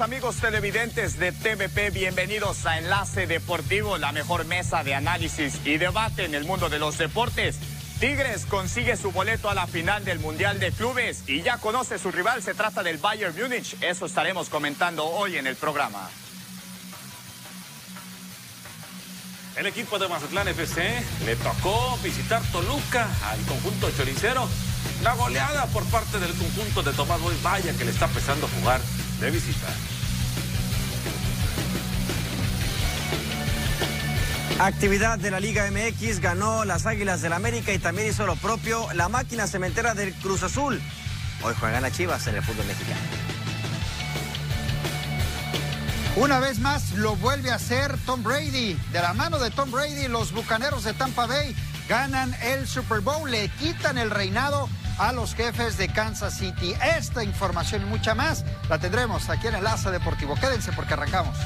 amigos televidentes de TVP, bienvenidos a Enlace Deportivo, la mejor mesa de análisis y debate en el mundo de los deportes. Tigres consigue su boleto a la final del Mundial de Clubes y ya conoce su rival, se trata del Bayern Múnich, eso estaremos comentando hoy en el programa. El equipo de Mazatlán FC le tocó visitar Toluca al conjunto choricero. La goleada por parte del conjunto de Tomás Boy, vaya que le está empezando a jugar de visita. Actividad de la Liga MX, ganó las Águilas del América y también hizo lo propio la máquina cementera del Cruz Azul. Hoy juegan las Chivas en el fútbol mexicano. Una vez más lo vuelve a hacer Tom Brady. De la mano de Tom Brady, los Bucaneros de Tampa Bay ganan el Super Bowl, le quitan el reinado a los jefes de Kansas City. Esta información y mucha más la tendremos aquí en Enlace Deportivo. Quédense porque arrancamos.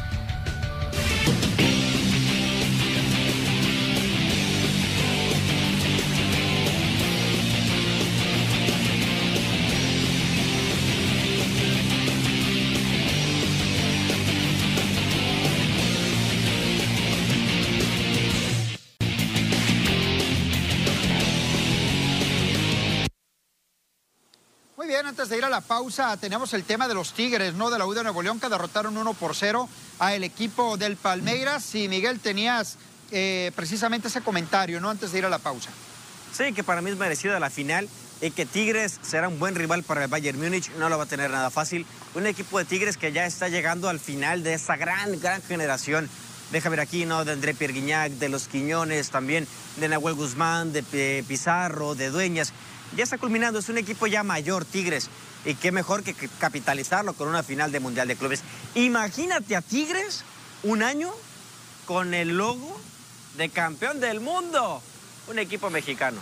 Antes de ir a la pausa, tenemos el tema de los Tigres, ¿no? De la U de Nuevo León, que derrotaron 1 por 0 al equipo del Palmeiras. Y Miguel, tenías eh, precisamente ese comentario, ¿no? Antes de ir a la pausa. Sí, que para mí es merecida la final y que Tigres será un buen rival para el Bayern Múnich, no lo va a tener nada fácil. Un equipo de Tigres que ya está llegando al final de esa gran, gran generación de Javier Aquino, de André Pierguiñac, de Los Quiñones, también de Nahuel Guzmán, de Pizarro, de Dueñas. Ya está culminando, es un equipo ya mayor, Tigres. Y qué mejor que capitalizarlo con una final de Mundial de Clubes. Imagínate a Tigres un año con el logo de campeón del mundo. Un equipo mexicano.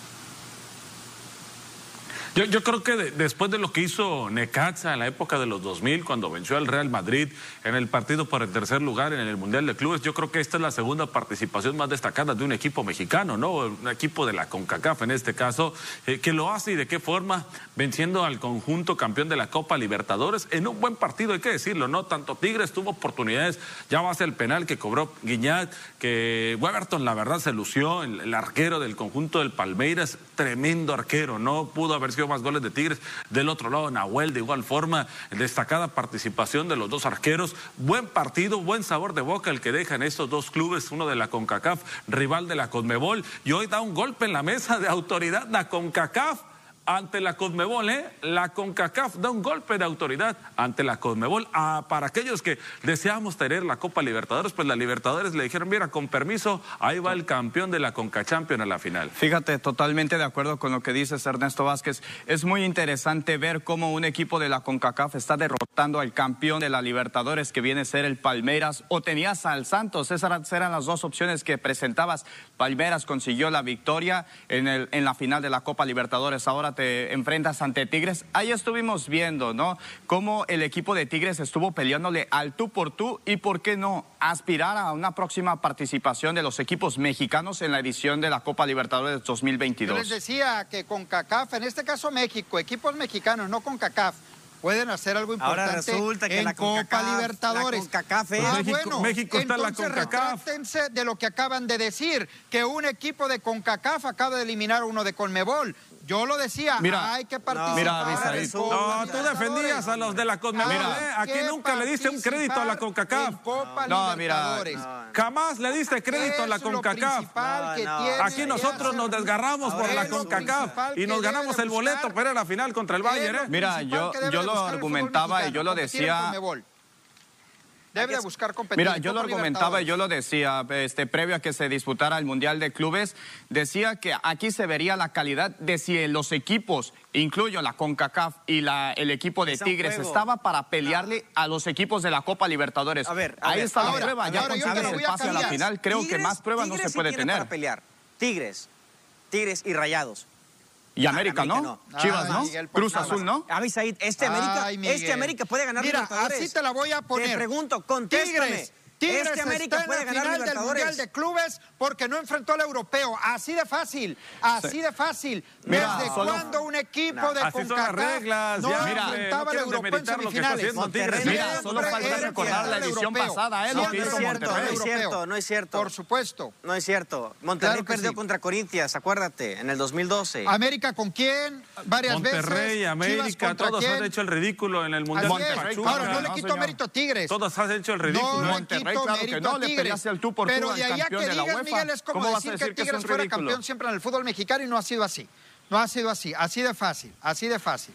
Yo, yo creo que de- después de lo que hizo Necaxa en la época de los 2000, cuando venció al Real Madrid en el partido por el tercer lugar en el Mundial de Clubes, yo creo que esta es la segunda participación más destacada de un equipo mexicano, ¿no? Un equipo de la CONCACAF en este caso, eh, que lo hace y de qué forma, venciendo al conjunto campeón de la Copa Libertadores en un buen partido, hay que decirlo, ¿no? Tanto Tigres tuvo oportunidades, ya va a ser el penal que cobró Guiñac, que Weberton la verdad se lució, el, el arquero del conjunto del Palmeiras, tremendo arquero, no pudo haber sido más goles de Tigres. Del otro lado, Nahuel, de igual forma, destacada participación de los dos arqueros. Buen partido, buen sabor de boca el que dejan estos dos clubes, uno de la CONCACAF, rival de la CONMEBOL, y hoy da un golpe en la mesa de autoridad la CONCACAF ante la CONMEBOL, ¿eh? La CONCACAF da un golpe de autoridad ante la CONMEBOL. Ah, para aquellos que deseamos tener la Copa Libertadores, pues la Libertadores le dijeron, mira, con permiso, ahí va el campeón de la CONCACHAMPION a la final. Fíjate, totalmente de acuerdo con lo que dices Ernesto Vázquez. Es muy interesante ver cómo un equipo de la CONCACAF está derrotando al campeón de la Libertadores que viene a ser el Palmeiras o tenías al Santos. Esas eran las dos opciones que presentabas. Palmeiras consiguió la victoria en, en la final de la Copa Libertadores. Ahora te enfrentas ante Tigres. Ahí estuvimos viendo, ¿no? Cómo el equipo de Tigres estuvo peleándole al tú por tú y por qué no aspirar a una próxima participación de los equipos mexicanos en la edición de la Copa Libertadores Yo 2022. les decía que con CACAF, en este caso México, equipos mexicanos, no con CACAF, pueden hacer algo importante Ahora resulta que en la Copa CONCACAF, Libertadores. la CONCACAF es- Ah, México- bueno, México está en la entonces CONCACAF. de lo que acaban de decir, que un equipo de CONCACAF acaba de eliminar a uno de CONMEBOL. Yo lo decía, Mira, hay que participar. mira, No, tú defendías a los de la CONMEBOL, ¿eh? Aquí nunca le diste un crédito a la CONCACAF. en Copa No, mira. Jamás le diste crédito a la CONCACAF. No, Aquí nosotros nos desgarramos por la CONCACAF y nos ganamos el boleto para la final contra el Bayern, ¿eh? Mira, yo- yo lo argumentaba y yo lo decía-. Debe de buscar competir. Mira, yo lo argumentaba y yo lo decía, este, previo a que se disputara el Mundial de Clubes, decía que aquí se vería la calidad de si los equipos, incluyo la CONCACAF y la, el equipo de Es Tigres, juego. estaba para pelearle a los equipos de la Copa Libertadores. A ver, a Ahí ver, está la prueba, ya ahora consigues el a pase a la final. Creo que más pruebas no se puede tener. para pelear. Tigres. Tigres y Rayados. Y Ah, América, ¿no? Chivas, Ay, ¿no? Miguel, por Cruz. Azul, ¿no? Abisaid, este América, Ay, este América puede ganar Mira, Libertadores. así te la voy a poner. Te pregunto, contéstame. Tigres, Tigres este América está puede en la ganar final del Mundial Libertadores. de Clubes porque no enfrentó al europeo. Así de fácil, así de fácil. Mira, ¿Desde solo- cuándo un equipo de son las CONCACAF no ya, enfrentaba no al quieren europeo en semifinales? haciendo Tigres. Mira, solo falta recordar la edición europeo. pasada, ¿eh? Lo No, que no hizo es cierto, Monterrey. no es cierto, no es cierto. Por supuesto. No es cierto. Monterrey Claro perdió sí. contra Corinthians, acuérdate, en el 2012. ¿América con quién? Varias veces. Monterrey, América, todos quién? han hecho el ridículo en el Mundial de. Ahora, no le no, quito mérito a Tigres. Todos han hecho el No ridículo. le Monterrey, claro que no, le peleaste al tú por tú al de campeón de la UEFA. Miguel, es como ¿Cómo vas a decir que decir que es Tigres fuera ridículo? campeón siempre en el fútbol mexicano y no ha sido así. No ha sido así, así de fácil, así de fácil.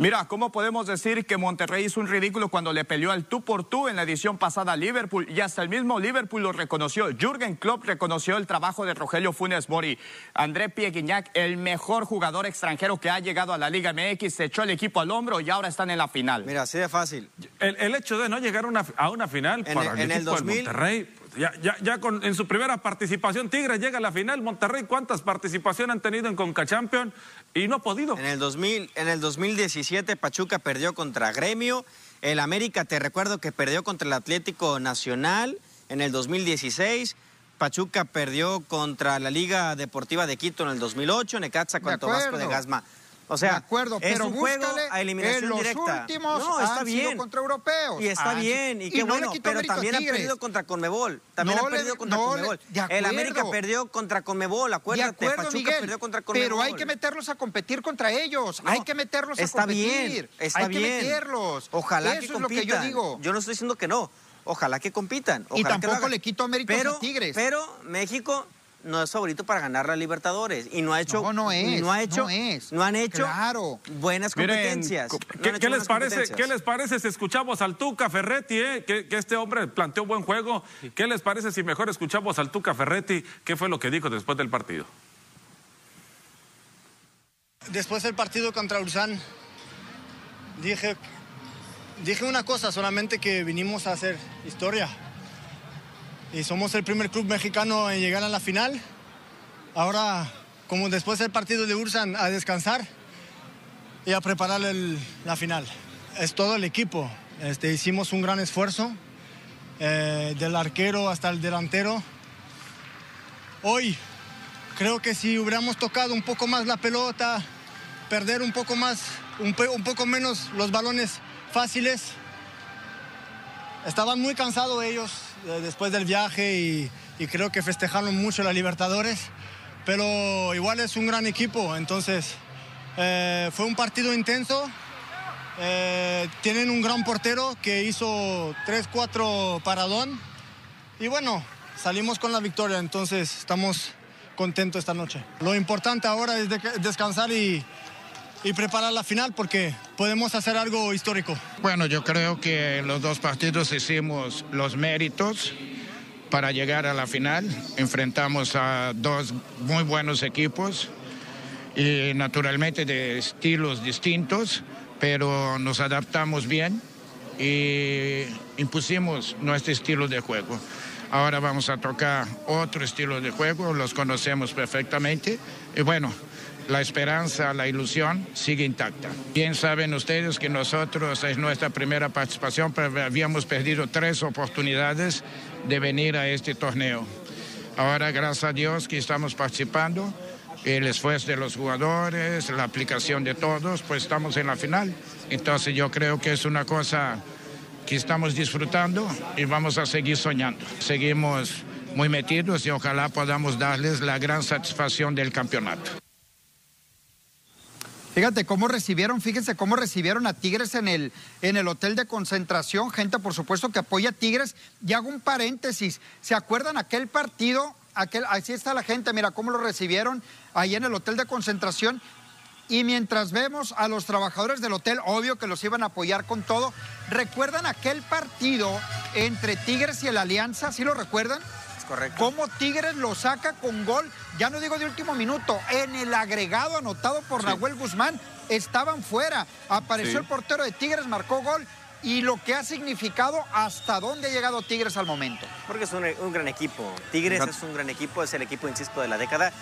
Mira, ¿cómo podemos decir que Monterrey hizo un ridículo cuando le peleó al tú por tú en la edición pasada a Liverpool? Y hasta el mismo Liverpool lo reconoció. Jürgen Klopp reconoció el trabajo de Rogelio Funes Mori. André Pieguiñac, el mejor jugador extranjero que ha llegado a la Liga MX, se echó el equipo al hombro y ahora están en la final. Mira, así de fácil. El, el hecho de no llegar a una, a una final En para el- el, en el equipo 2000 del Monterrey, ya, ya, ya con, en su primera participación Tigres llega a la final, Monterrey cuántas participaciones han tenido en Conca Champion y no ha podido. En el 2000, en el 2017 Pachuca perdió contra Gremio. El América, te recuerdo que perdió contra el Atlético Nacional en el 2016. Pachuca perdió contra la Liga Deportiva de Quito en el 2008. Necaxa contra Vasco de. Gasma. O sea, de acuerdo, es pero un juego a eliminación en los directa. últimos no, está han bien. sido contra europeos. Y está Han- bien, y y qué no bueno, pero mérito también ha perdido contra Conmebol. También No ha le- perdido contra no Conmebol. de El América acuerdo. perdió contra Conmebol, De acuérdate. acuerdo, Pachuca Miguel, perdió contra Conmebol. pero hay que meterlos a competir contra ellos. Hay que meterlos a competir. Bien, está hay bien. que meterlos. Ojalá Eso que es lo compitan. que yo digo. Yo no estoy diciendo que no. Ojalá que compitan. Y Ojalá tampoco le quito méritos a pero, Tigres. Pero México no es favorito para ganar la Libertadores y no ha hecho No, no es, no ha hecho no es. no han hecho Claro. buenas Miren, competencias. co- No han ¿Qué, hecho qué les parece, competencias. ¿Qué les parece si escuchamos al Tuca Ferretti, eh? que, que este hombre planteó buen juego? ¿Qué les parece si mejor escuchamos al Tuca Ferretti? ¿Qué fue lo que dijo después del partido? Después del partido contra Ulsan, dije, dije una cosa, solamente que vinimos a hacer historia. Y somos el primer club mexicano en llegar a la final. Ahora, como después del partido de Ulsan, a descansar y a preparar la final. Es todo el equipo. Este, hicimos un gran esfuerzo, eh, del arquero hasta el delantero. Hoy creo que si hubiéramos tocado un poco más la pelota, perder un poco más, un, poco menos los balones fáciles. Estaban muy cansados ellos después del viaje y, creo que festejaron mucho la Libertadores, pero igual es un gran equipo, entonces eh, fue un partido intenso. Eh, tienen un gran portero que hizo 3-4 paradón y bueno, salimos con la victoria, entonces estamos contentos esta noche. Lo importante ahora es de- descansar y, y preparar la final porque podemos hacer algo histórico. Bueno, yo creo que los dos partidos hicimos los méritos para llegar a la final. Enfrentamos a dos muy buenos equipos y naturalmente de estilos distintos, pero nos adaptamos bien y impusimos nuestro estilo de juego. Ahora vamos a tocar otro estilo de juego, los conocemos perfectamente y bueno, la esperanza, la ilusión sigue intacta. Bien saben ustedes que nosotros es nuestra primera participación, pero habíamos perdido tres oportunidades de venir a este torneo. Ahora, gracias a Dios que estamos participando, el esfuerzo de los jugadores, la aplicación de todos, pues estamos en la final. Entonces yo creo que es una cosa que estamos disfrutando y vamos a seguir soñando. Seguimos muy metidos y ojalá podamos darles la gran satisfacción del campeonato. Fíjate cómo recibieron, fíjense cómo recibieron a Tigres en el, en el hotel de concentración, gente por supuesto que apoya a Tigres. Y hago un paréntesis, ¿se acuerdan aquel partido? Aquel, así está la gente, mira cómo lo recibieron ahí en el hotel de concentración. Y mientras vemos a los trabajadores del hotel, obvio que los iban a apoyar con todo, ¿recuerdan aquel partido entre Tigres y el Alianza? ¿Sí lo recuerdan? Correcto. Cómo Tigres lo saca con gol, ya no digo de último minuto, en el agregado anotado por Nahuel Guzmán, estaban fuera. Apareció Sí. el portero de Tigres, marcó gol y lo que ha significado hasta dónde ha llegado Tigres al momento. Porque es un, un gran equipo. Tigres es un gran equipo, es el equipo, insisto, de la década.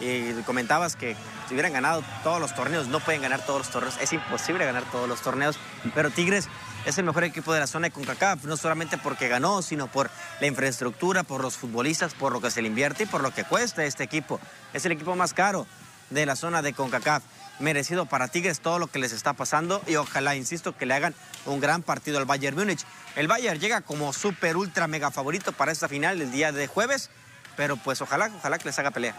Y comentabas que si hubieran ganado todos los torneos, no pueden ganar todos los torneos, es imposible ganar todos los torneos, pero Tigres es el mejor equipo de la zona de CONCACAF, no solamente porque ganó, sino por la infraestructura, por los futbolistas, por lo que se le invierte y por lo que cuesta este equipo. Es el equipo más caro de la zona de CONCACAF. Merecido para Tigres todo lo que les está pasando y ojalá, insisto, que le hagan un gran partido al Bayern Múnich. El Bayern llega como súper, ultra, mega favorito para esta final el día de jueves, pero pues ojalá, ojalá que les haga pelea.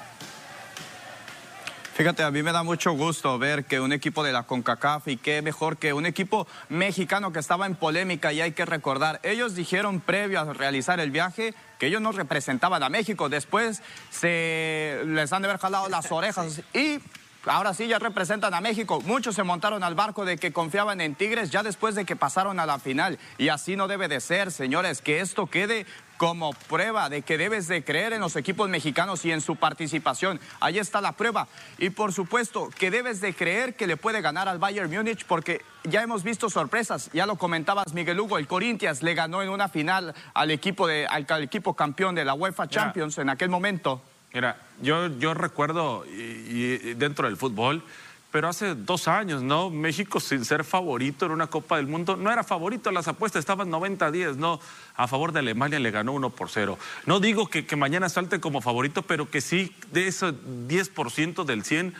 Fíjate, a mí me da mucho gusto ver que un equipo de la CONCACAF y qué mejor que un equipo mexicano que estaba en polémica y hay que recordar, ellos dijeron previo a realizar el viaje que ellos no representaban a México, después se les han de haber jalado las orejas y ahora sí ya representan a México. Muchos se montaron al barco de que confiaban en Tigres ya después de que pasaron a la final. Y así no debe de ser, señores, que esto quede como prueba de que debes de creer en los equipos mexicanos y en su participación. Ahí está la prueba. Y por supuesto que debes de creer que le puede ganar al Bayern Múnich porque ya hemos visto sorpresas. Ya lo comentabas Miguel Hugo, el Corinthians le ganó en una final al equipo, de, al, equipo campeón de la UEFA Champions en aquel momento. Mira, yo, yo recuerdo y, dentro del fútbol, pero hace dos años, ¿no? México sin ser favorito en una Copa del Mundo, no era favorito, las apuestas estaban 90-10, ¿no? A favor de Alemania le ganó 1 por 0. No digo que, que mañana salte como favorito, pero que sí de ese 10% del 100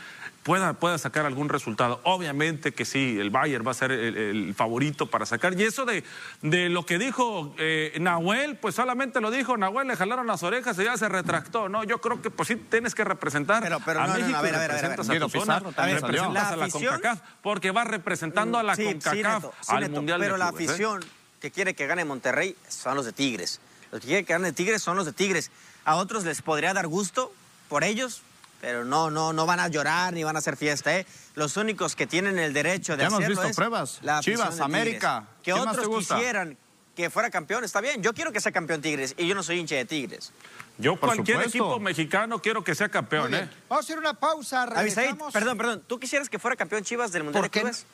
pueda, pueda sacar algún resultado. Obviamente que sí, el Bayern va a ser el, favorito para sacar. Y eso de, de lo que dijo eh, Nahuel, pues solamente lo dijo Nahuel, le jalaron las orejas y ya se retractó. No, yo creo que pues sí tienes que representar pero, pero a no, México, a ver, a ver, representas a, ver, a, tu zona, representas a la CONCACAF, porque va representando a la CONCACAF al Mundial Pero la ¿eh? afición que quiere que gane Monterrey son los de Tigres. Los que quieren que gane Tigres son los de Tigres. A otros les podría dar gusto por ellos, pero no, no, no van a llorar ni van a hacer fiesta, ¿eh? Los únicos que tienen el derecho de ya hacerlo hemos visto pruebas. Chivas, América. Que otros quisieran que fuera campeón, está bien. Yo quiero que sea campeón Tigres y yo no soy hincha de Tigres. Yo cualquier equipo mexicano quiero que sea campeón, ¿eh? Vamos a hacer una pausa, regresamos. perdón, perdón. ¿Tú quisieras que fuera campeón Chivas del Mundial de Clubes?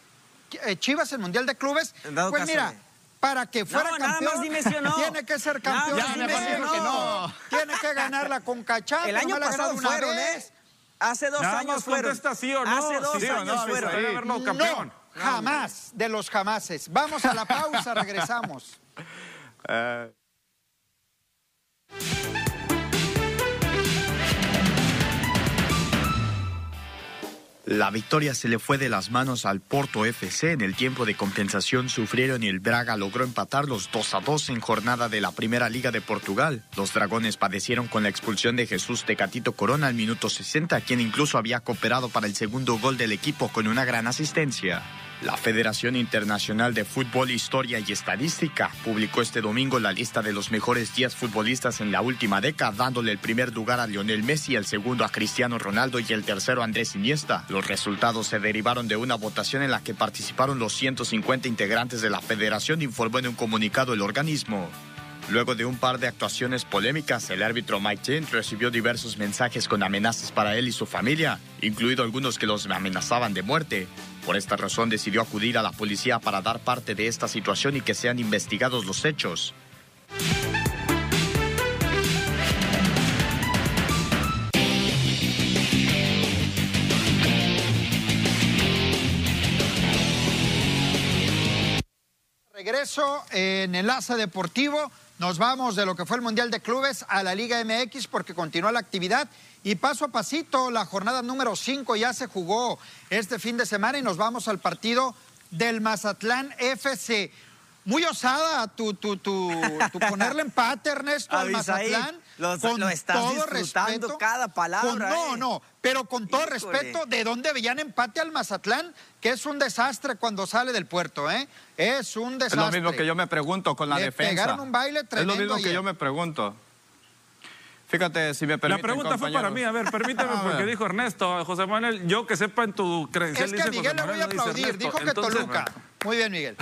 Eh, Chivas el Mundial de Clubes. pues mira, para que fuera campeón, tiene que ser campeón. no. Tiene que ganar la Conca El año pasado fueron, ¿eh? Hace dos años fueron. sí o no. Hace dos años fueron. No, campeón. jamás, de los jamases. Vamos a la pausa, regresamos. Uh... La victoria se le fue de las manos al Porto FC. En el tiempo de compensación sufrieron y el Braga logró empatar los 2 a 2 en jornada de la Primera Liga de Portugal. Los dragones padecieron con la expulsión de Jesús Tecatito Corona al minuto 60, quien incluso había cooperado para el segundo gol del equipo con una gran asistencia. La Federación Internacional de Fútbol, Historia y Estadística publicó este domingo la lista de los mejores 10 futbolistas en la última década, dándole el primer lugar a Lionel Messi, el segundo a Cristiano Ronaldo y el tercero a Andrés Iniesta. Los resultados se derivaron de una votación en la que participaron los 150 integrantes de la federación, informó en un comunicado el organismo. Luego de un par de actuaciones polémicas, el árbitro Mike Chen recibió diversos mensajes con amenazas para él y su familia, incluido algunos que los amenazaban de muerte. Por esta razón decidió acudir a la policía para dar parte de esta situación y que sean investigados los hechos. Regreso en Enlace Deportivo. Nos vamos de lo que fue el Mundial de Clubes a la Liga MX porque continúa la actividad y paso a pasito la jornada número 5 ya se jugó este fin de semana y nos vamos al partido del Mazatlán FC. Muy osada tu, tu, tu, tu ponerle empate, Ernesto, al Mazatlán. con lo estás todo respeto, cada palabra. no, ¿eh? no, pero con todo respeto, ¿de dónde veían empate al Mazatlán? Que es un desastre cuando sale del puerto, ¿eh? Es un desastre. Es lo mismo que yo me pregunto con la Le defensa. Pegaron un baile tremendo Es lo mismo que yo me pregunto. Fíjate, si me permite. La pregunta fue para mí, a ver, permíteme, porque dijo Ernesto, José Manuel, yo que sepa en tu credencial. Es que a Miguel le voy a aplaudir, dijo que Toluca. Muy bien, Miguel.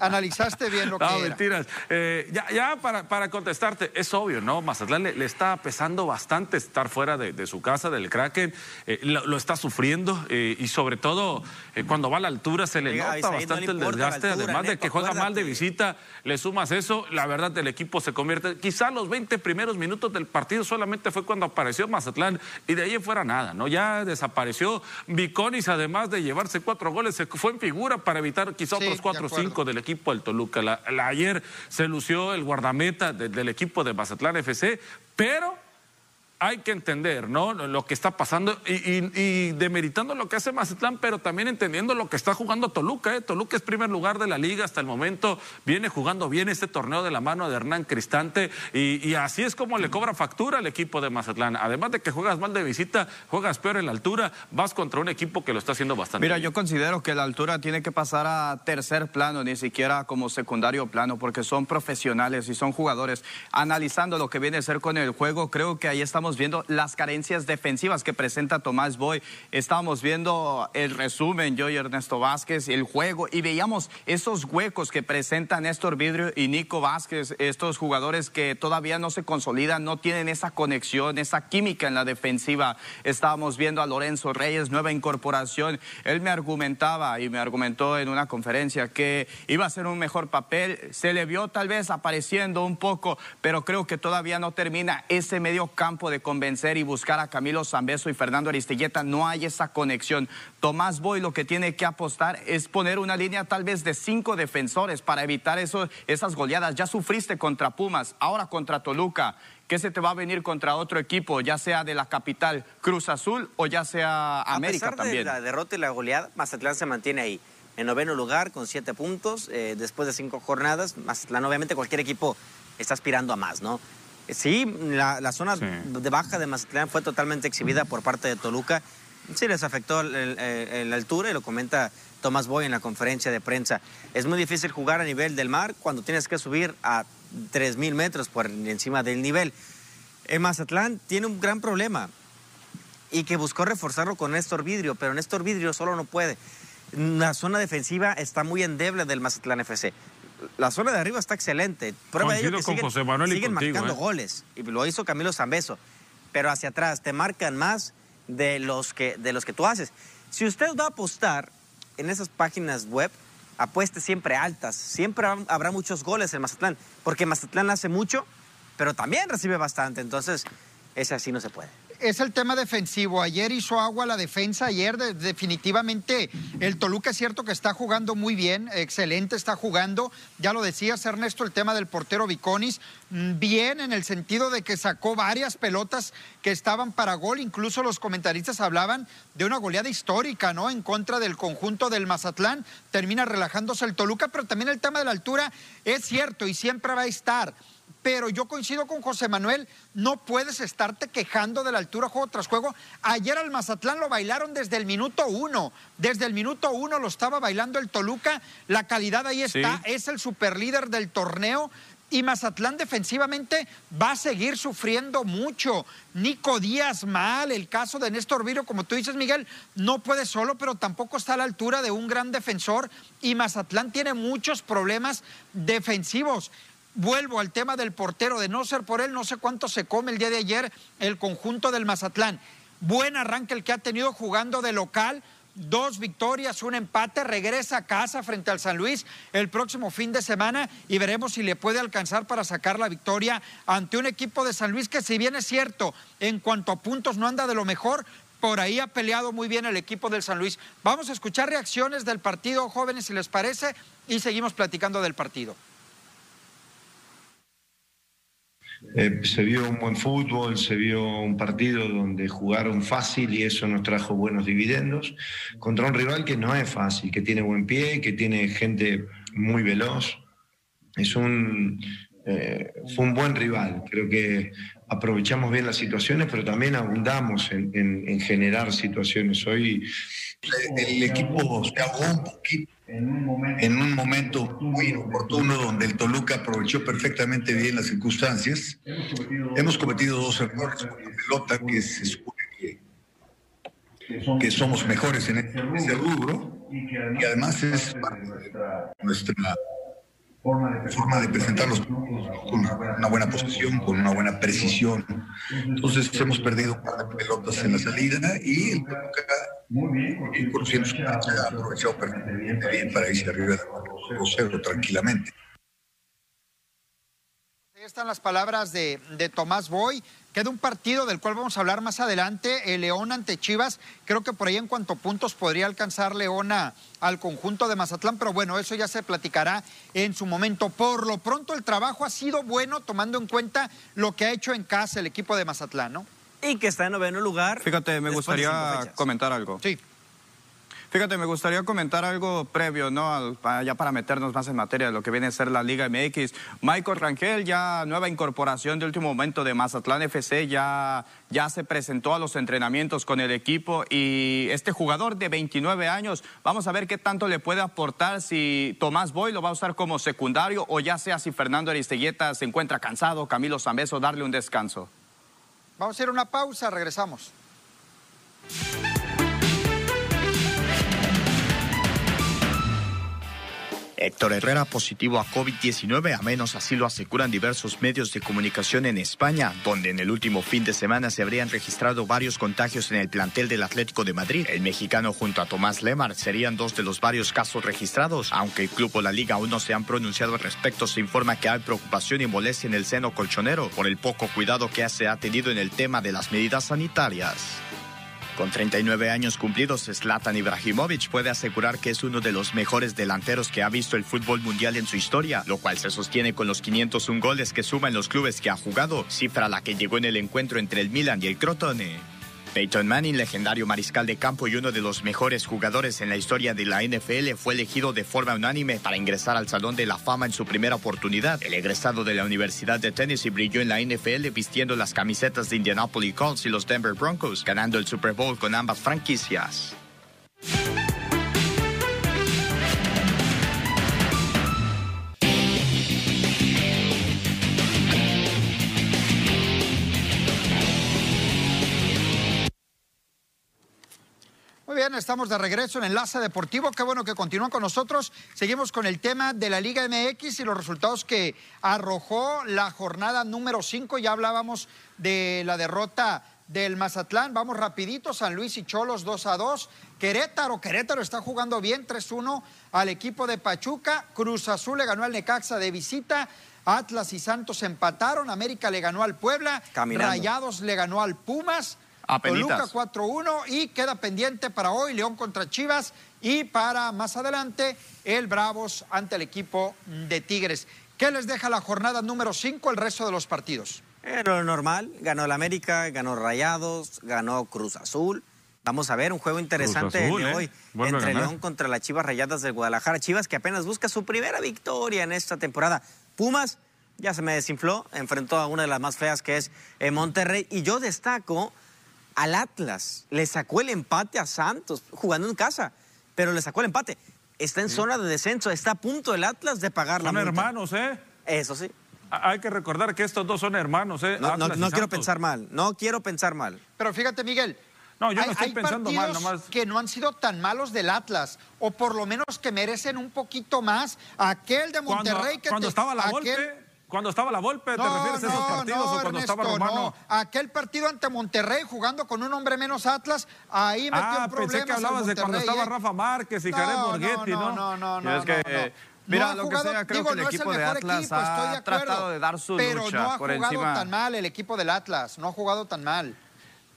Analizaste bien lo que No, era. mentiras. Eh, ya ya para, para contestarte, es obvio, ¿no? Mazatlán le, le está pesando bastante estar fuera de, de su casa, del Kraken. Eh, lo, lo está sufriendo eh, y sobre todo eh, cuando va a la altura se le Oiga, nota no bastante le el desgaste. altura, Además de que juega mal de visita, le sumas eso, la verdad el equipo se convierte. Quizá los 20 primeros minutos del partido solamente fue cuando apareció Mazatlán y de ahí en fuera nada, ¿no? Ya desapareció Viconis, además de llevarse cuatro goles, se fue en figura para evitar quizá otros cuatro o cinco del equipo del Toluca. La- la- ayer se lució el guardameta de- del equipo de Mazatlán FC, pero hay que entender, ¿no? Lo que está pasando y, y- y demeritando lo que hace Mazatlán, pero también entendiendo lo que está jugando Toluca. ¿eh? Toluca es primer lugar de la liga hasta el momento, viene jugando bien este torneo de la mano de Hernán Cristante y, y así es como le cobra factura al equipo de Mazatlán. Además de que juegas mal de visita, juegas peor en la altura, vas contra un equipo que lo está haciendo bastante Mira, bien. yo considero que la altura tiene que pasar a tercer plano, ni siquiera como secundario plano, porque son profesionales y son jugadores. Analizando lo que viene a ser con el juego, creo que ahí estamos viendo las carencias defensivas que presenta Tomás Boy. Estábamos viendo el resumen, yo y Ernesto Vázquez, el juego, y veíamos esos huecos que presentan Néstor Vidrio y Nico Vázquez, estos jugadores que todavía no se consolidan, no tienen esa conexión, esa química en la defensiva. Estábamos viendo a Lorenzo Reyes, nueva incorporación. Él me argumentaba y me argumentó en una conferencia que iba a hacer un mejor papel. Se le vio tal vez apareciendo un poco, pero creo que todavía no termina ese medio campo de convencer y buscar a Camilo Zambeso y Fernando Aristelleta. No hay esa conexión. Tomás Boy lo que tiene que apostar es poner una línea tal vez de cinco defensores para evitar eso, esas goleadas. Ya sufriste contra Pumas, ahora contra Toluca. ¿Qué se te va a venir contra otro equipo, ya sea de la capital Cruz Azul o ya sea América a pesar también? de la derrota y la goleada, Mazatlán se mantiene ahí. En noveno lugar con siete puntos, eh, después de cinco jornadas. Mazatlán, obviamente, cualquier equipo está aspirando a más, ¿no? Eh, Sí, la, la zona Sí. de baja de Mazatlán fue totalmente exhibida por parte de Toluca. Sí les afectó la altura y lo comenta Tomás Boy en la conferencia de prensa. Es muy difícil jugar a nivel del mar cuando tienes que subir a 3.000 metros por encima del nivel. En Mazatlán tiene un gran problema y que buscó reforzarlo con Néstor Vidrio, pero Néstor Vidrio solo no puede. La zona defensiva está muy endeble del Mazatlán FC. La zona de arriba está excelente. Prueba de ello que con siguen, José Manuel y siguen contigo, marcando ¿eh? goles. Y lo hizo Camilo Zambeso. Pero hacia atrás te marcan más de los que, de los que tú haces. Si usted va a apostar en esas páginas web, apueste siempre altas. Siempre hab- habrá muchos goles en Mazatlán. Porque Mazatlán hace mucho, pero también recibe bastante. Entonces, ese así no se puede. Es el tema defensivo. Ayer hizo agua la defensa. Ayer de- definitivamente el Toluca es cierto que está jugando muy bien, excelente está jugando. Ya lo decías Ernesto, el tema del portero Viconis. mm, Bien en el sentido de que sacó varias pelotas que estaban para gol. Incluso los comentaristas hablaban de una goleada histórica, ¿no? En contra del conjunto del Mazatlán. Termina relajándose el Toluca, pero también el tema de la altura es cierto y siempre va a estar pero yo coincido con José Manuel, no puedes estarte quejando de la altura juego tras juego. Ayer al Mazatlán lo bailaron desde el minuto uno, desde el minuto uno lo estaba bailando el Toluca, la calidad ahí está, Sí. es el superlíder del torneo. Y Mazatlán defensivamente va a seguir sufriendo mucho. Nico Díaz mal, el caso de Néstor Viro, como tú dices, Miguel, no puede solo, pero tampoco está a la altura de un gran defensor. Y Mazatlán tiene muchos problemas defensivos. Vuelvo al tema del portero, de no ser por él, no sé cuánto se come el día de ayer el conjunto del Mazatlán. Buen arranque el que ha tenido jugando de local, dos victorias, un empate, regresa a casa frente al San Luis el próximo fin de semana y veremos si le puede alcanzar para sacar la victoria ante un equipo de San Luis que si bien es cierto, en cuanto a puntos no anda de lo mejor, por ahí ha peleado muy bien el equipo del San Luis. Vamos a escuchar reacciones del partido, jóvenes, si les parece, y seguimos platicando del partido. Eh, se vio un buen fútbol, se vio un partido donde jugaron fácil y eso nos trajo buenos dividendos contra un rival que no es fácil, que tiene buen pie, que tiene gente muy veloz. Es un, eh, fue un buen rival. Creo que aprovechamos bien las situaciones, pero también abundamos en, en- en generar situaciones. Hoy el equipo se ahogó un poquito en un momento muy inoportuno donde el Toluca aprovechó perfectamente bien las circunstancias. Hemos cometido dos errores con la pelota que se supone que, que somos mejores en ese rubro y además es parte de nuestra forma de presentar los puntos con una buena posición, con una buena precisión. Entonces hemos perdido un par de pelotas en la salida y el Toluca, y conociendo su cancha, ha aprovechado perfectamente bien para irse arriba de 2-0 tranquilamente. Están las palabras de, de Tomás Boy. Queda un partido del cual vamos a hablar más adelante, el León ante Chivas. Creo que por ahí en cuanto a puntos podría alcanzar Leona al conjunto de Mazatlán, pero bueno, eso ya se platicará en su momento. Por lo pronto el trabajo ha sido bueno tomando en cuenta lo que ha hecho en casa el equipo de Mazatlán, ¿no? Y que está en noveno lugar. Fíjate, me gustaría comentar algo. Sí. Fíjate, me gustaría comentar algo previo, ¿no? Ya para meternos más en materia de lo que viene a ser la Liga MX. Michael Rangel, ya nueva incorporación de último momento de Mazatlán FC, ya, ya se presentó a los entrenamientos con el equipo y este jugador de 29 años, vamos a ver qué tanto le puede aportar si Tomás Boy lo va a usar como secundario o ya sea si Fernando Aristeguieta se encuentra cansado, Camilo Zambeso, darle un descanso. Vamos a hacer una pausa, regresamos. Héctor Herrera positivo a COVID-19, a menos así lo aseguran diversos medios de comunicación en España, donde en el último fin de semana se habrían registrado varios contagios en el plantel del Atlético de Madrid. El mexicano junto a Tomás Lemar serían dos de los varios casos registrados, aunque el club o la liga aún no se han pronunciado al respecto. Se informa que hay preocupación y molestia en el seno colchonero por el poco cuidado que se ha tenido en el tema de las medidas sanitarias. Con 39 años cumplidos, Zlatan Ibrahimovic puede asegurar que es uno de los mejores delanteros que ha visto el fútbol mundial en su historia, lo cual se sostiene con los 501 goles que suma en los clubes que ha jugado, cifra a la que llegó en el encuentro entre el Milan y el Crotone. Peyton Manning, legendario mariscal de campo y uno de los mejores jugadores en la historia de la NFL, fue elegido de forma unánime para ingresar al Salón de la Fama en su primera oportunidad. El egresado de la Universidad de Tennessee brilló en la NFL vistiendo las camisetas de Indianapolis Colts y los Denver Broncos, ganando el Super Bowl con ambas franquicias. Bien, estamos de regreso en Enlace Deportivo. Qué bueno que continúan con nosotros. Seguimos con el tema de la Liga MX y los resultados que arrojó la jornada número 5. Ya hablábamos de la derrota del Mazatlán. Vamos rapidito, San Luis y Cholos 2 a 2. Querétaro, Querétaro está jugando bien 3-1 al equipo de Pachuca. Cruz Azul le ganó al Necaxa de visita. Atlas y Santos empataron. América le ganó al Puebla. Caminando. Rayados le ganó al Pumas. Apenitas. Toluca 4-1 y queda pendiente para hoy León contra Chivas y para más adelante el Bravos ante el equipo de Tigres. ¿Qué les deja la jornada número 5 el resto de los partidos? Era lo normal, ganó el América, ganó Rayados, ganó Cruz Azul. Vamos a ver un juego interesante Azul, de ¿eh? hoy a entre. León contra las Chivas Rayadas del Guadalajara. Chivas que apenas busca su primera victoria en esta temporada. Pumas ya se me desinfló, enfrentó a una de las más feas que es eh, Monterrey. Y yo destaco al Atlas. Le sacó el empate a Santos jugando en casa, pero le sacó el empate. Está en zona de descenso, está a punto el Atlas de pagar la Son multa. hermanos, ¿eh? Eso sí. Hay que recordar que estos dos son hermanos, ¿eh? No, no- no quiero pensar mal, no quiero pensar mal. Pero fíjate, Miguel. No, yo no hay- estoy hay pensando mal, partidos nomás. que no han sido tan malos del Atlas, o por lo menos que merecen un poquito más. Aquel de Cuando, Monterrey que cuando te- estaba la aquel- Cuando cuando estaba la Volpe, ¿te refieres a esos partidos o cuando Ernesto, estaba Romano? no. Aquel partido ante Monterrey jugando con un hombre menos Atlas, ahí metió Ah, problemas pensé que el hablabas de cuando estaba ¿eh? Rafa Márquez y Jared Borghetti, ¿no? No, no, no, es que, no, no. mira, No ha lo que jugado- sea, creo digo, que el no es equipo de mejor Atlas equipo, estoy de ha acuerdo, tratado de dar su pero lucha no ha por jugado encima. tan mal el equipo del Atlas, no ha jugado tan mal.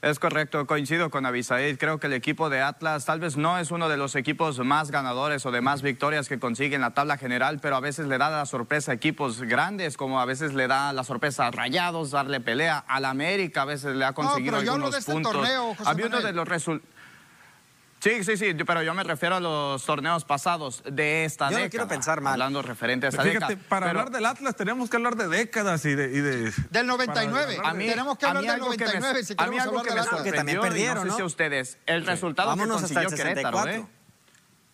Es correcto, coincido con Abisaid. Creo que el equipo de Atlas tal vez no es uno de los equipos más ganadores o de más victorias que consigue en la tabla general, pero a veces le da la sorpresa a equipos grandes, como a veces le da la sorpresa a Rayados, darle pelea. Al América a veces le ha conseguido pero yo hablo algunos de este puntos. torneo, José Había uno de los resultados. Sí, sí, sí, pero yo me refiero a los torneos pasados de esta Yo no década. quiero pensar mal. Hablando referente a esa Fíjate, década. para Pero- hablar del Atlas tenemos que hablar de décadas y de... y de- Del 99. para A mí- Tenemos que a hablar mí del algo que me- 99 si a mí queremos algo hablar que me Atlas. Que también sorprendió, y perdieron, no sé ¿no? si a ustedes, el resultado Vámonos que hasta el consiguió Querétaro, 64. ¿eh?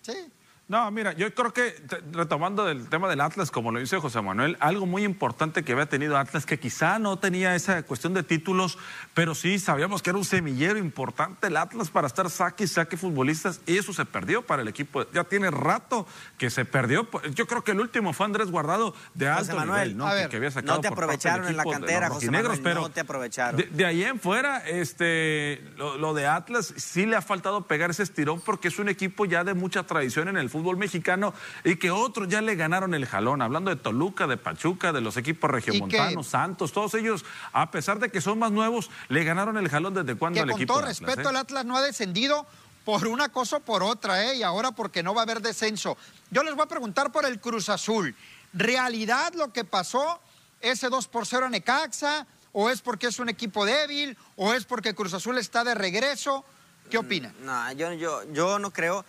Sí. No, mira, yo creo que retomando del tema del Atlas, como lo dice José Manuel, algo muy importante que había tenido Atlas, que quizá no tenía esa cuestión de títulos, pero sí sabíamos que era un semillero importante el Atlas para estar saque y saque futbolistas, y eso se perdió para el equipo. Ya tiene rato que se perdió. Yo creo que el último fue Andrés Guardado de José alto Manuel, nivel, ¿no? ver, que había sacado no te aprovecharon en la cantera, José Manuel, pero no te aprovecharon. de, de ahí en fuera, este, lo, lo de Atlas sí le ha faltado pegar ese estirón porque es un equipo ya de mucha tradición en el fútbol mexicano y que otros ya le ganaron el jalón. Hablando de Toluca, de Pachuca, de los equipos regiomontanos, Santos, todos ellos, a pesar de que son más nuevos, le ganaron el jalón desde cuando el con equipo todo de Atlas, respeto ¿eh? el Atlas no ha descendido por una cosa o por otra, ¿eh? Y ahora porque no va a haber descenso. Yo les voy a preguntar por el Cruz Azul. ¿Realidad lo que pasó? ¿Ese 2 por 0 a Necaxa? ¿O es porque es un equipo débil? ¿O es porque Cruz Azul está de regreso? ¿Qué opinan? No, yo, yo, yo no creo.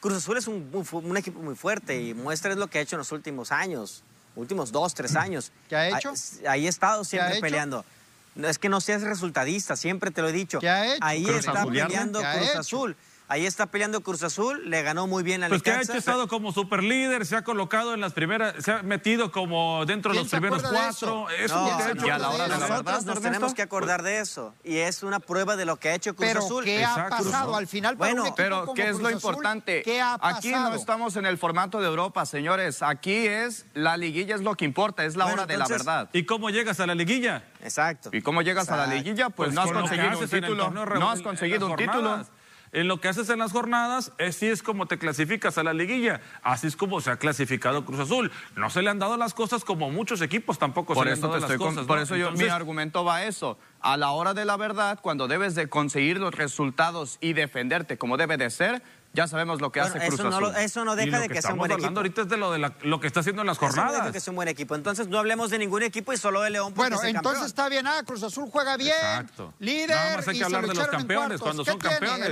Cruz Azul es un, un fu- un equipo muy fuerte y muestra es lo que ha hecho en los últimos años, últimos dos, tres años. ¿Qué ha hecho? Ahí, ahí ha estado ha siempre peleando. No, es que no seas resultadista, siempre te lo he dicho. ¿Qué ha hecho? Ahí Cruz está peleando ¿Qué ha Cruz hecho? Ahí está peleando Cruz Azul, le ganó muy bien a Pues que ha estado como superlíder, se ha colocado en las primeras, se ha metido como dentro de ¿Quién los primeros acuerda de cuatro. eso? Eso No, es lo que ha hecho. y a la hora de la nosotros verdad, nos tenemos que acordar de eso. Y es una prueba de lo que ha hecho Cruz Pero Azul. ¿qué ha pasado al final para Bueno, un Pero, como ¿qué es Cruz lo Azul? importante? ¿Qué ha pasado? Aquí no estamos en el formato de Europa, señores. Aquí es la liguilla es lo que importa, es la Bueno, hora de la verdad. ¿Y cómo llegas a la liguilla? Exacto. ¿Y cómo llegas a la liguilla? Pues, Pues no has conseguido un título. No has conseguido un título. En lo que haces en las jornadas, así es como te clasificas a la liguilla. Así es como se ha clasificado Cruz Azul. No se le han dado las cosas como muchos equipos tampoco Por se le han eso, dado te las estoy con- cosas. por ¿no? eso yo, mi argumento va a eso. A la hora de la verdad, cuando debes de conseguir los resultados y defenderte como debe de ser, ya sabemos lo que Bueno, hace Cruz eso, no, Azul. lo- eso no deja de que, sea un estamos buen hablando equipo. ahorita es de lo, de la- lo que está haciendo en las Eso no deja jornadas. que sea un buen equipo. Entonces no hablemos de ningún equipo y solo de León. Bueno, es el entonces campeón. está bien. Ah, Cruz Azul juega bien. Exacto. Líder. Nada más hay y que se hablar de los campeones, cuando ¿Qué son tiene? campeones.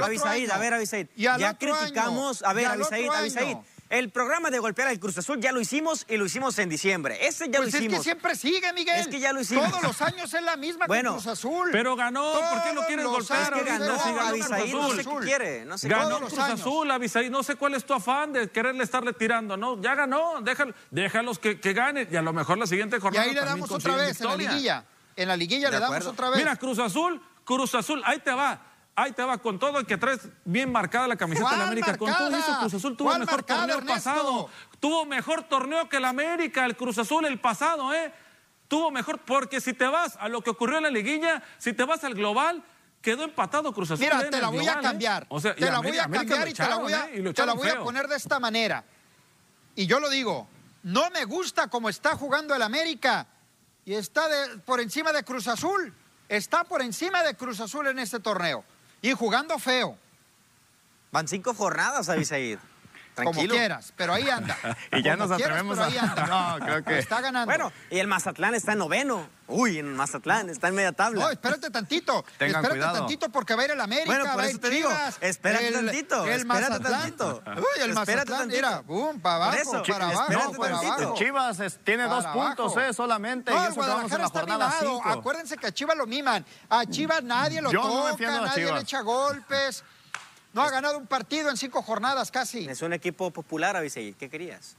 Año. a ver, al Ya otro año. criticamos, a ver, Avisaíd. año. El programa de golpear al Cruz Azul ya lo hicimos y lo hicimos en diciembre. Ese ya Pues lo es hicimos. que siempre sigue, Miguel. Es que ya lo hicimos. Todos los años es la misma Bueno, con Cruz Azul. Pero ganó, ¿por qué quieres los golpear? Es que años, ganó, ahorita si ganó Avisaíd, Cruz no sé Azul. qué quiere. No sé Ganó Cruz años. Azul, Avisaí. No sé cuál es tu afán de quererle estarle tirando, ¿no? Ya ganó, déjalo, déjalos que, que ganen y a lo mejor la siguiente Y jornada. ahí le damos otra vez en la liguilla. En la liguilla De le damos acuerdo. otra vez. Mira, Cruz Azul, Cruz Azul, ahí te va. Ahí te va con todo el que traes bien marcada la camiseta de la ¿Cuál América. Con todo eso, Cruz Azul tuvo ¿Cuál mejor marcada, torneo Ernesto? pasado. Tuvo mejor torneo que la América, el Cruz Azul el pasado, ¿eh? Tuvo mejor, porque si te vas a lo que ocurrió en la liguilla, si te vas al global, quedó empatado Cruz Azul. Mira, ¿eh? te la voy a ¿eh? cambiar. O sea, te la América- voy a cambiar y te la voy a, ¿eh? Y te la voy a feo. poner de esta manera. Y yo lo digo, no me gusta cómo está jugando el América. Y está de- por encima de Cruz Azul. Está por encima de Cruz Azul en este torneo. Y jugando feo, Van cinco jornadas, Avisaíd. como Tranquilo. quieras, pero ahí anda. Y ya Como nos quieras, atrevemos pero a- ahí anda. No, creo que- Está ganando. Bueno, y el Mazatlán está en noveno. Uy, en Mazatlán está en media tabla. No, espérate tantito. Tengan espérate cuidado. tantito porque va a ir el América, Bueno, por va a eso ir te digo, Chivas. espérate el, tantito, El espérate Mazatlán. tantito. Uy, el Espérate Mazatlán, tantito. mira, boom, para abajo, eso, para abajo, espérate para tantito. abajo. Chivas es- tiene dos puntos, eh, solamente. No, y el eso en la jornada. 5. Acuérdense que a Chivas lo miman. A Chivas nadie lo Yo toca, nadie le echa golpes. No ha ganado un partido en cinco jornadas casi. Es un equipo popular, Avisaíd. ¿Qué querías?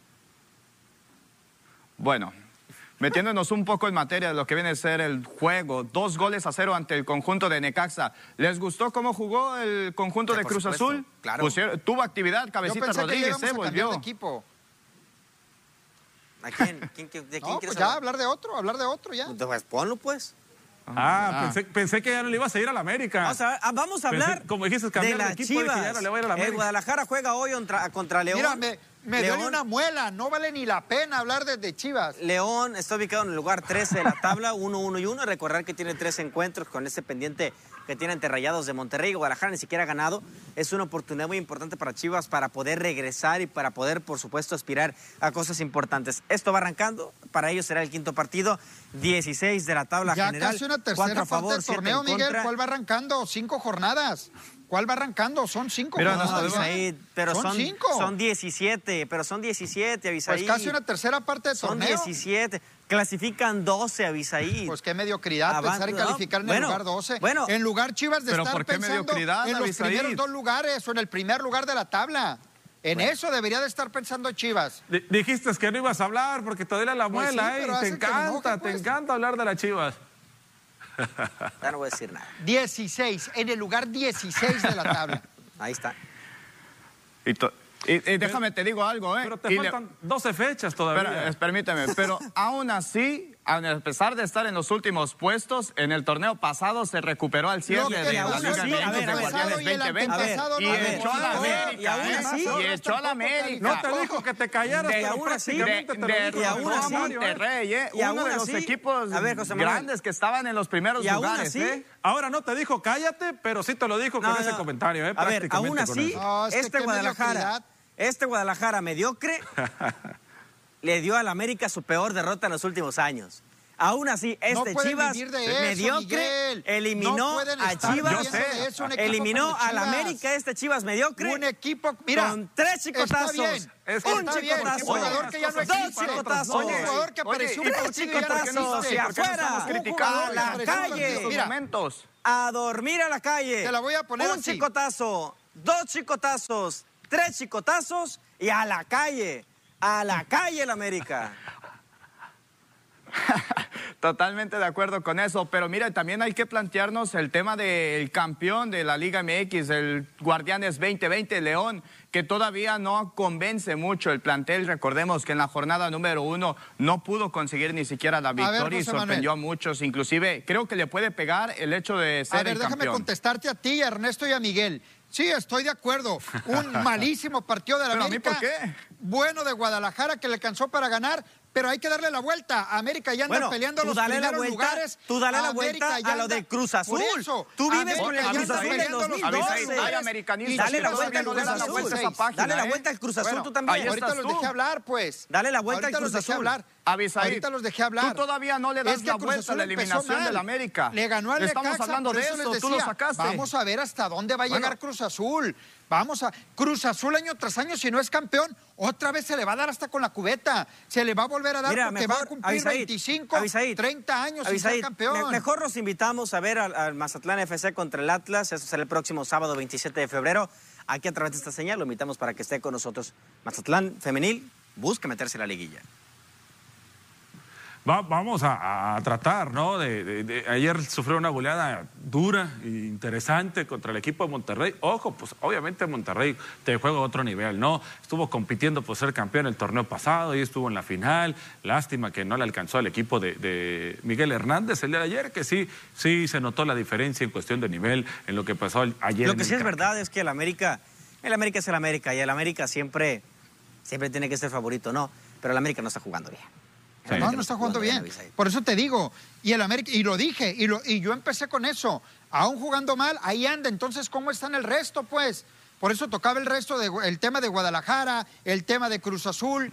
Bueno, metiéndonos un poco en materia de lo que viene a ser el juego, dos goles a cero ante el conjunto de Necaxa. ¿Les gustó cómo jugó el conjunto Sí, de Cruz supuesto, Azul? claro. Pusieron- tuvo actividad, Yo Cabecita pensé que ya Rodríguez íbamos se a cambiar volvió. de equipo. ¿A quién? ¿Quién- quién- ¿De quién No, quieres pues ya, hablar? hablar de otro, hablar de otro ya. Pues ponlo, pues. Ah, Ah. Pensé, pensé que ya no le ibas a ir a la América. Vamos a, ah, vamos a Pensé- hablar como dijiste, de cambiar de las equipo, Chivas. ya no le va a ir a la El América. Guadalajara juega hoy contra, contra León. Mira, me, me León, duele una muela, no vale ni la pena hablar de, de Chivas. León está ubicado en el lugar 13 de la tabla, 1-1 y 1. Recordar que tiene tres encuentros con ese pendiente que tiene ante Rayados de Monterrey. Guadalajara ni siquiera ha ganado. Es una oportunidad muy importante para Chivas para poder regresar y para poder, por supuesto, aspirar a cosas importantes. Esto va arrancando. Para ellos será el quinto partido, 16 de la tabla Ya general. casi una tercera a favor, parte del torneo, Miguel. ¿Cuál va arrancando? Cinco jornadas. ¿Cuál va arrancando? Son cinco No, pero Son son, cinco. son 17, pero son 17, Avisaíd. Pues casi una tercera parte Son torneo. 17. Clasifican 12, Avisaíd. Pues qué mediocridad Avan- pensar en no, calificar en bueno, el lugar 12. bueno. en lugar Chivas de Pero estar ¿por qué pensando mediocridad, en los primeros dos lugares o en el primer lugar de la tabla. En eso debería de estar pensando Chivas. D- dijiste que no ibas a hablar porque te duele la Pues sí, muela, ¿eh? pero Y te enoje, encanta, te pues. encanta hablar de las chivas. Ya no voy a decir nada. 16, en el lugar 16 de la tabla. Ahí está. Y, to- y- y déjame te digo algo, ¿eh? Pero te Y le- faltan 12 fechas todavía. Es- permíteme, pero aún así, a pesar de estar en los últimos puestos, en el torneo pasado se recuperó al cierre de la Liga MX de Guardianes y el 2020 antepasado y no echó a la. América, Y echó a la América. no te dijo que te callaras, De- pero aún así- prácticamente te de- lo dijo y aún Ramón derrotó a así- Monterrey, ¿eh? Uno de los equipos grandes que estaban en los primeros lugares, ¿eh? Ahora no te dijo cállate, pero sí te lo dijo con ese comentario, ¿eh? A ver, aún así, este Guadalajara, este Guadalajara mediocre, le dio al América su peor derrota en los últimos años. Aún así, este Chivas vivir de eso, mediocre Miguel. eliminó No a Chivas, eso, un equipo eliminó al. América este Chivas mediocre. Un equipo, mira, con tres chicotazos, Es que un chicotazo, un jugador que ya no dos chicotazos, un jugador que apareció un tres chicotazos existe. y ¿Por qué no afuera, a la calle, partido? Mira, momentos. a dormir a la calle. Te la voy a poner Un así. chicotazo, dos chicotazos, tres chicotazos y a la calle. A la calle el América. Totalmente de acuerdo con eso, pero mira, también hay que plantearnos el tema del campeón de la Liga MX, el Guardianes 2020 León, que todavía no convence mucho el plantel. Recordemos que en la jornada número uno no pudo conseguir ni siquiera la ver, victoria y sorprendió Manuel. a muchos. Inclusive creo que le puede pegar el hecho de ser A ver, el déjame campeón. contestarte a ti, a Ernesto y a Miguel. Sí, estoy de acuerdo. Un malísimo partido de la ¿Pero a mí América. por qué? Bueno de Guadalajara que le alcanzó para ganar, pero hay que darle la vuelta. América ya anda Bueno, peleando los dale la primeros vuelta, lugares. tú dale la América vuelta ya a lo de Cruz Azul. Eso, Tú vives con el Cruz Azul los 2012. lugares. Hay americanistas Dale la todavía vuelta al Cruz Azul. Dale la ¿eh? vuelta al Cruz Azul tú también. Ahorita los dejé hablar, pues. Dale la vuelta Ahorita al los Cruz dejé Azul. hablar. Avisaí, Ahorita los dejé hablar. Tú todavía no le das Es que la vuelta a la eliminación del América. Le ganó al Estamos hablando de eso tú lo sacaste. Vamos a ver hasta dónde va a Bueno. llegar Cruz Azul. Vamos a Cruz Azul año tras año si no es campeón, otra vez se le va a dar hasta con la cubeta. Se le va a volver a dar Mira, porque va a cumplir Avisaíd, 25, Avisaíd, 30 años sin ser campeón. me- mejor los invitamos a ver al, al Mazatlán FC contra el Atlas. Eso será el próximo sábado 27 de febrero. Aquí a través de esta señal lo invitamos para que esté con nosotros. Mazatlán Femenil busca meterse en la liguilla. Va- vamos a, a tratar, ¿no? De, de- de- ayer sufrió una goleada dura e interesante contra el equipo de Monterrey. Ojo, pues obviamente Monterrey te juega a otro nivel, ¿no? Estuvo compitiendo por ser campeón el torneo pasado y estuvo en la final. Lástima que no le alcanzó al equipo de, de Miguel Hernández el día de ayer, que sí, sí se notó la diferencia en cuestión de nivel en lo que pasó ayer. Lo que sí es verdad es que el América, el América es el América y el América siempre, siempre tiene que ser favorito, ¿no? Pero el América no está jugando bien. No, no está jugando bien. Por eso te digo, y el América, y lo dije, y, lo, y yo empecé con eso. Aún jugando mal, ahí anda. Entonces, ¿cómo están el resto, pues? Por eso tocaba el resto de el tema de Guadalajara, el tema de Cruz Azul.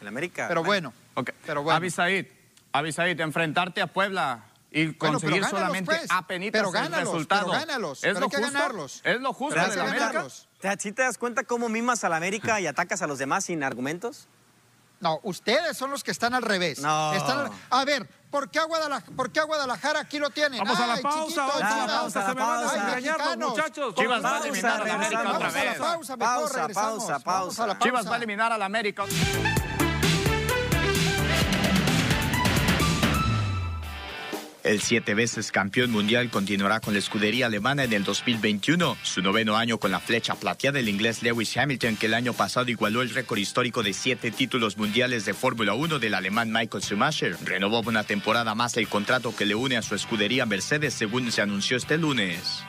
El América. Pero bueno, Ok. pero bueno. Avisaid, Avisaid, enfrentarte a Puebla y Bueno, pero conseguir gánalos, solamente pues. apenitas Pero el gánalos, resultado. pero gánalos, ¿Es pero lo hay que justo? ganarlos. ¿Es lo justo ¿Te Pero das del? América? ganarlos. ¿Te- ¿Sí te das cuenta cómo mimas al América y atacas a los demás sin argumentos? No, ustedes son los que están al revés. No. Están al- A ver, ¿por qué, a Guadalajara, ¿por qué a Guadalajara aquí lo tienen? Vamos a la pausa, chiquito, vamos a la Chivas. pausa, se me van a pausa. engañar los muchachos. Chivas va a Pausa, eliminar a la América otra Vamos a la vez. pausa, Pausa, pausa, Vamos a la pausa. Chivas pausa. va a eliminar a la América. El siete veces campeón mundial continuará con la escudería alemana en el 2021, su noveno año con la flecha plateada el inglés Lewis Hamilton, que el año pasado igualó el récord histórico de siete títulos mundiales de Fórmula 1 del alemán Michael Schumacher. Renovó una temporada más el contrato que le une a su escudería Mercedes, según se anunció este lunes.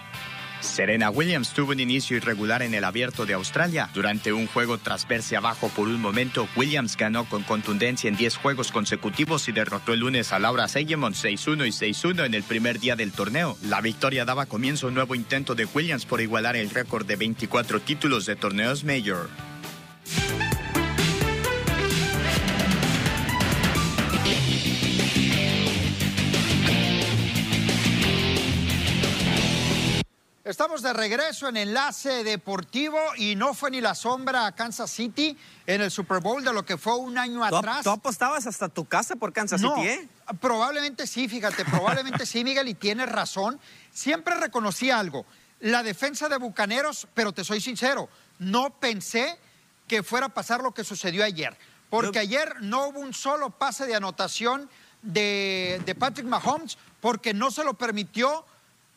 Serena Williams tuvo un inicio irregular en el abierto de Australia. Durante un juego tras verse abajo por un momento, Williams ganó con contundencia en 10 juegos consecutivos y derrotó el lunes a Laura Seigemont 6-1 y 6-1 en el primer día del torneo. La victoria daba comienzo a un nuevo intento de Williams por igualar el récord de 24 títulos de torneos Major. Estamos de regreso en Enlace Deportivo y no fue ni la sombra a Kansas City en el Super Bowl de lo que fue un año ¿Tú, atrás. tú apostabas hasta tu casa por Kansas no, City, ¿eh? probablemente sí, fíjate, probablemente sí, Miguel, y tienes razón. Siempre reconocí algo. la defensa de Bucaneros, pero te soy sincero, no pensé que fuera a pasar lo que sucedió ayer. Porque ayer no hubo un solo pase de anotación de, de Patrick Mahomes porque no se lo permitió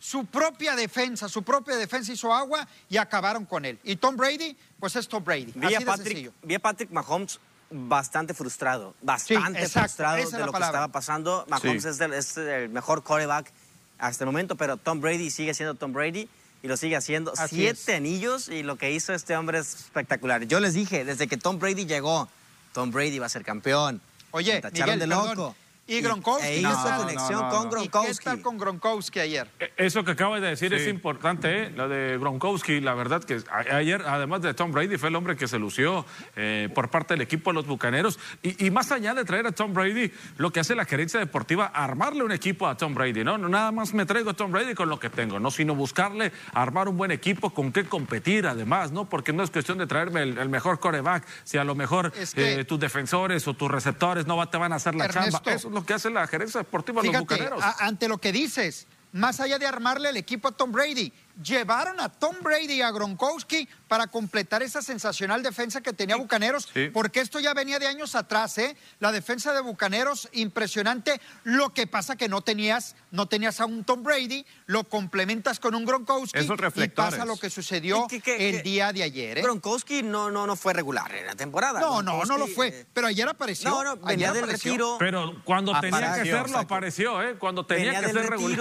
su propia defensa, su propia defensa hizo agua y acabaron con él. Y Tom Brady, pues es Tom Brady. Vi, así a de Patrick, sencillo. vi a Patrick Mahomes bastante frustrado, bastante exacto, frustrado de lo palabra. que estaba pasando. Mahomes Sí. es, el, es el mejor quarterback hasta el momento, pero Tom Brady sigue siendo Tom Brady y lo sigue haciendo. Así Siete es. anillos y lo que hizo este hombre es espectacular. Yo les dije, desde que Tom Brady llegó, Tom Brady va a ser campeón. Oye, Miguel, de perdón. Y Gronkowski, E conexión No, no, con no. ¿Y qué Gronkowski. tal con Gronkowski ayer? Eh, Eso que acabas de decir es importante, ¿eh? lo de Gronkowski. La verdad que ayer, además de Tom Brady, fue el hombre que se lució eh, por parte del equipo de los Bucaneros. Y, y más allá de traer a Tom Brady, lo que hace la gerencia deportiva, armarle un equipo a Tom Brady. ¿no? no nada más me traigo a Tom Brady con lo que tengo, no sino buscarle armar un buen equipo con qué competir además, ¿no? porque no es cuestión de traerme el, el mejor coreback, si a lo mejor Es que- eh, tus defensores o tus receptores no va- te van a hacer la Ernesto, chamba. Eso es lo que hace la gerencia deportiva de los Bucaneros. ante lo que dices, más allá de armarle el equipo a Tom Brady, llevaron a Tom Brady y a Gronkowski para completar esa sensacional defensa que tenía Bucaneros, Sí. porque esto ya venía de años atrás, ¿eh? La defensa de Bucaneros, impresionante. Lo que pasa que no tenías, no tenías a un Tom Brady, lo complementas con un Gronkowski Esos y pasa lo que sucedió ¿Y qué- qué- el qué- día de ayer, ¿eh? Gronkowski no, no, no fue regular en la temporada. No, no, no lo fue, eh, pero ayer apareció. No, no, venía ayer del apareció. retiro. Pero cuando tenía que exacto. apareció, ¿eh? Cuando tenía venía que del ser regular.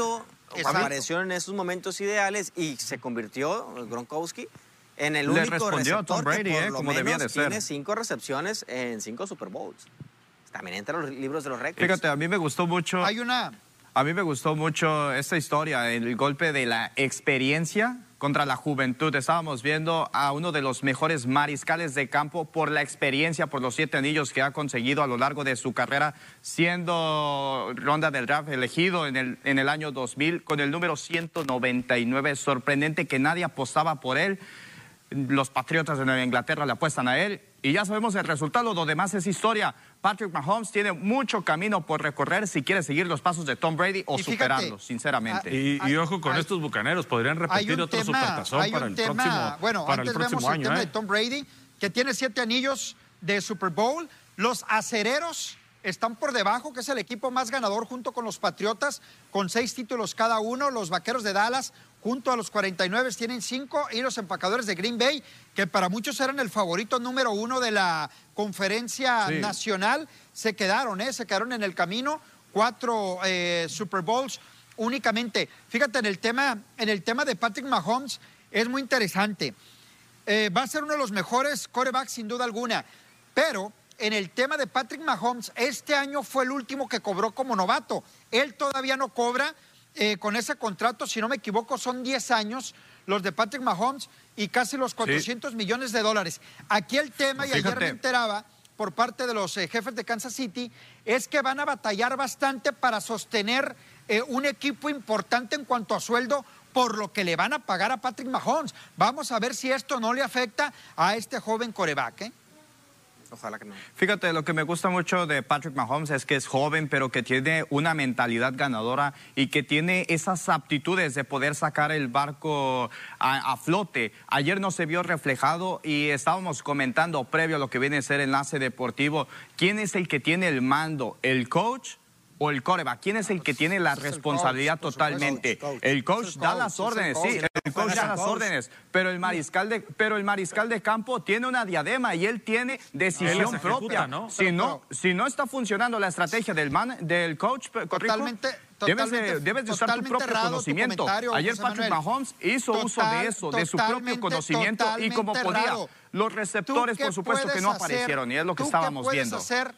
Exacto. apareció en esos momentos ideales y se convirtió Gronkowski en el Le único respondió a Tom receptor que Brady, por eh, lo como debía menos de ser. Tiene cinco recepciones en cinco Super Bowls. También entra en los libros de los récords. Fíjate, a mí me gustó mucho. Hay una, A mí me gustó mucho esta historia, el golpe de la experiencia contra la juventud. Estábamos viendo a uno de los mejores mariscales de campo por la experiencia, por los siete anillos que ha conseguido a lo largo de su carrera, siendo ronda del draft elegido en el, en el año 2000 con el número 199. Sorprendente que nadie apostaba por él. Los Patriotas de Nueva Inglaterra le apuestan a él y ya sabemos el resultado, lo demás es historia. Patrick Mahomes tiene mucho camino por recorrer si quiere seguir los pasos de Tom Brady o fíjate, superarlos, sinceramente. Y, ojo con hay- estos bucaneros, podrían repetir otro tema, supertazón para el tema, próximo, bueno, para el antes próximo vemos el año. tema ¿eh? de Tom Brady, que tiene siete anillos de Super Bowl. Los acereros están por debajo, que es el equipo más ganador junto con los Patriotas, con seis títulos cada uno. Los Vaqueros de Dallas, junto a los 49, tienen cinco. Y los empacadores de Green Bay, que para muchos eran el favorito número uno de la conferencia Sí. nacional, se quedaron, ¿eh? Se quedaron en el camino. Cuatro eh, Super Bowls únicamente. Fíjate, en el tema, en el tema de Patrick Mahomes es muy interesante. Eh, va a ser uno de los mejores corebacks sin duda alguna. Pero en el tema de Patrick Mahomes, este año fue el último que cobró como novato. Él todavía no cobra eh, con ese contrato, si no me equivoco, son 10 años los de Patrick Mahomes y casi los 400 millones de dólares. Aquí el tema, y ayer me enteraba por parte de los eh, jefes de Kansas City, es que van a batallar bastante para sostener eh, un equipo importante en cuanto a sueldo por lo que le van a pagar a Patrick Mahomes. Vamos a ver si esto no le afecta a este joven coreback. Ojalá que no. Fíjate, lo que me gusta mucho de Patrick Mahomes es que es joven, pero que tiene una mentalidad ganadora y que tiene esas aptitudes de poder sacar el barco a, a flote. Ayer no se vio reflejado y estábamos comentando previo a lo que viene a ser enlace deportivo, ¿quién es el que tiene el mando? ¿El coach? ¿O el coreback? ¿Quién es el que tiene la responsabilidad totalmente? El coach da las órdenes, sí, el coach da las órdenes, pero el mariscal de, pero el mariscal de campo tiene una diadema y él tiene decisión ejecuta, propia. ¿no? Si no, si no está funcionando la estrategia del man, del coach, Corrijo, Totalmente- debes de, debes de usar tu propio tu conocimiento. Ayer José Patrick Manuel. Mahomes hizo uso de eso, de su propio conocimiento y como podía. Los ¿Tú receptores, por supuesto, que no hacer? aparecieron y es lo que ¿Tú qué estábamos puedes viendo. hacer?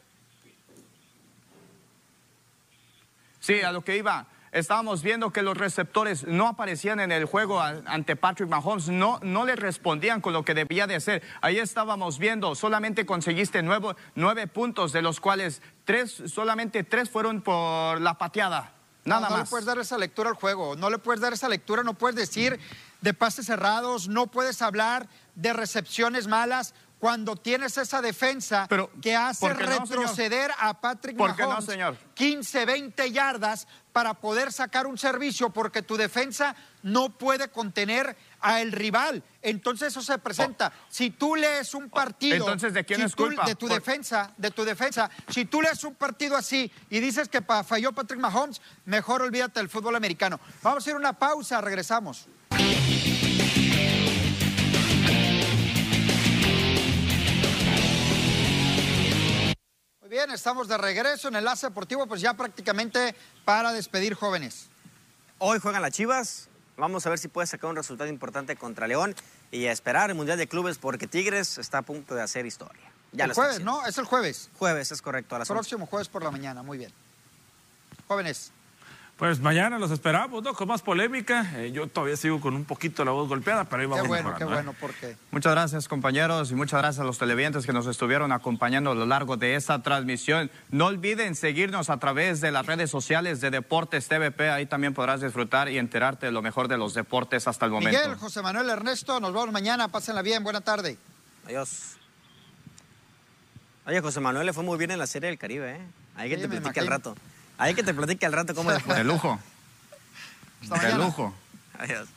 Sí, a lo que iba. Estábamos viendo que los receptores no aparecían en el juego ante Patrick Mahomes, no, no le respondían con lo que debía de hacer. Ahí estábamos viendo, solamente conseguiste nueve, nueve puntos, de los cuales tres, solamente tres fueron por la pateada. Nada no, no más. le puedes dar esa lectura al juego, no le puedes dar esa lectura, no puedes decir de pases cerrados, no puedes hablar de recepciones malas cuando tienes esa defensa que hace ¿por qué no, retroceder a Patrick ¿Por qué no, Mahomes señor? 15, 20 yardas para poder sacar un servicio porque tu defensa no puede contener a el rival. Entonces eso se presenta. si tú lees un partido, Entonces, ¿de quién si es tú- culpa? De tu Por- defensa, de tu defensa. Si tú lees un partido así y dices que falló Patrick Mahomes, mejor olvídate del fútbol americano. Vamos a ir a una pausa, regresamos. Bien, estamos de regreso en Enlace Deportivo, pues ya prácticamente para despedir jóvenes. Hoy juegan las Chivas. Vamos a ver si puede sacar un resultado importante contra León y a esperar el Mundial de Clubes porque Tigres está a punto de hacer historia. Ya el jueves. ¿no? Es el jueves. Jueves, es correcto. A las 11. Próximo jueves por la mañana, muy bien. Jóvenes. Pues mañana los esperamos, ¿no? Con más polémica. Eh, yo todavía sigo con un poquito la voz golpeada, pero ahí Qué vamos bueno, mejorando, qué ¿eh? bueno, porque Muchas gracias compañeros y muchas gracias a los televidentes que nos estuvieron acompañando a lo largo de esta transmisión. No olviden seguirnos a través de las redes sociales de Deportes TVP, ahí también podrás disfrutar y enterarte de lo mejor de los deportes hasta el momento. Miguel, José Manuel Ernesto, nos vemos mañana, pásenla bien, buena tarde. Adiós. Oye, José Manuel le fue muy bien en la Serie del Caribe, ¿eh? Hay que Sí, te platique al rato. Ahí que te platique al rato cómo le fue. De lujo. Hasta de lujo. Adiós.